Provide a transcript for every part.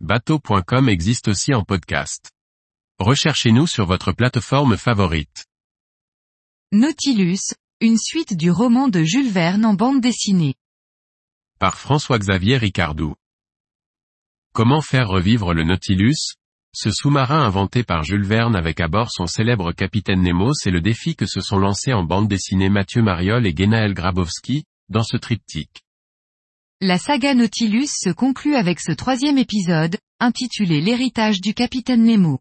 bateau.com existe aussi en podcast. Recherchez-nous sur votre plateforme favorite. Nautilus, une suite du roman de Jules Verne en bande dessinée. Par François-Xavier Ricardou. Comment faire revivre le Nautilus? Ce sous-marin inventé par Jules Verne avec à bord son célèbre capitaine Nemo c'est le défi que se sont lancés en bande dessinée Mathieu Mariol et Genaël Grabowski, dans ce triptyque. La saga Nautilus se conclut avec ce troisième épisode, intitulé L'héritage du capitaine Nemo.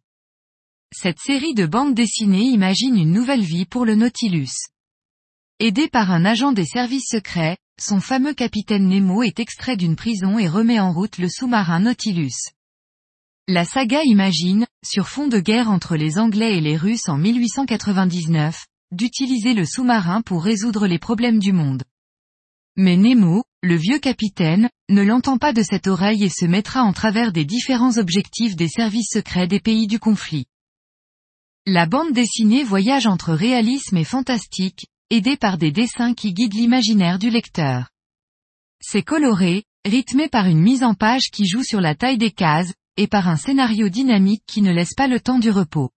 Cette série de bandes dessinées imagine une nouvelle vie pour le Nautilus. Aidé par un agent des services secrets, son fameux capitaine Nemo est extrait d'une prison et remet en route le sous-marin Nautilus. La saga imagine, sur fond de guerre entre les Anglais et les Russes en 1899, d'utiliser le sous-marin pour résoudre les problèmes du monde. Mais Nemo, le vieux capitaine, ne l'entend pas de cette oreille et se mettra en travers des différents objectifs des services secrets des pays du conflit. La bande dessinée voyage entre réalisme et fantastique, aidée par des dessins qui guident l'imaginaire du lecteur. C'est coloré, rythmé par une mise en page qui joue sur la taille des cases, et par un scénario dynamique qui ne laisse pas le temps du repos.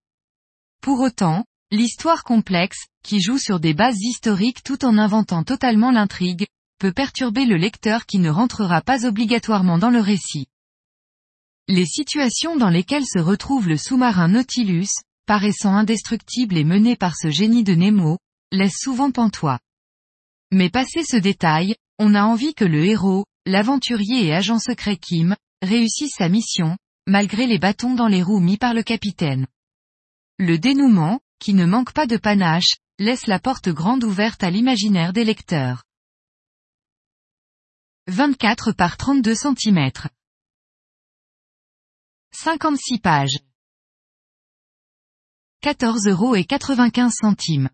Pour autant, l'histoire complexe, qui joue sur des bases historiques tout en inventant totalement l'intrigue, peut perturber le lecteur qui ne rentrera pas obligatoirement dans le récit. Les situations dans lesquelles se retrouve le sous-marin Nautilus, paraissant indestructible et mené par ce génie de Nemo, laissent souvent pantois. Mais passé ce détail, on a envie que le héros, l'aventurier et agent secret Kim, réussisse sa mission, malgré les bâtons dans les roues mis par le capitaine. Le dénouement, qui ne manque pas de panache, laisse la porte grande ouverte à l'imaginaire des lecteurs. 24 par 32 cm. 56 pages. 14 euros et 95 centimes.